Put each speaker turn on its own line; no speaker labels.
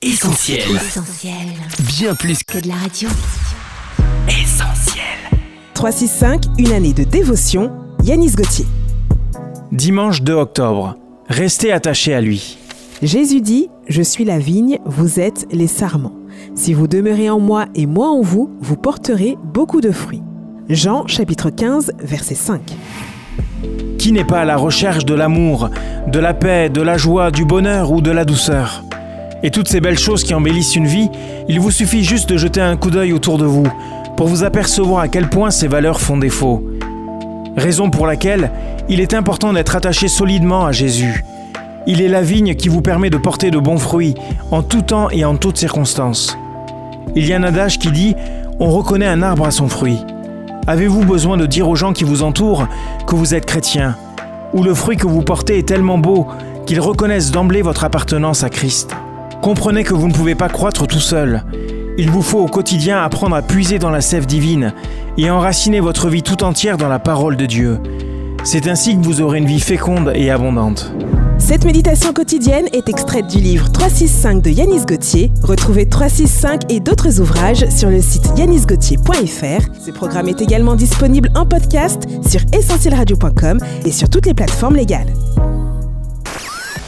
Essentiel.
Essentiel.
Bien plus
Que de la radio.
qu'essentiel.
365, une année de dévotion, Yanis Gauthier.
Dimanche 2 octobre. Restez attachés à lui.
Jésus dit Je suis la vigne, vous êtes les sarments. Si vous demeurez en moi et moi en vous, vous porterez beaucoup de fruits. Jean chapitre 15, verset 5.
Qui n'est pas à la recherche de l'amour, de la paix, de la joie, du bonheur ou de la douceur? Et toutes ces belles choses qui embellissent une vie, il vous suffit juste de jeter un coup d'œil autour de vous pour vous apercevoir à quel point ces valeurs font défaut. Raison pour laquelle il est important d'être attaché solidement à Jésus. Il est la vigne qui vous permet de porter de bons fruits en tout temps et en toutes circonstances. Il y a un adage qui dit On reconnaît un arbre à son fruit. Avez-vous besoin de dire aux gens qui vous entourent que vous êtes chrétien Ou le fruit que vous portez est tellement beau qu'ils reconnaissent d'emblée votre appartenance à Christ? Comprenez que vous ne pouvez pas croître tout seul. Il vous faut au quotidien apprendre à puiser dans la sève divine et enraciner votre vie tout entière dans la parole de Dieu. C'est ainsi que vous aurez une vie féconde et abondante.
Cette méditation quotidienne est extraite du livre 365 de Yanis Gauthier. Retrouvez 365 et d'autres ouvrages sur le site yanisgauthier.fr. Ce programme est également disponible en podcast sur essentielradio.com et sur toutes les plateformes légales.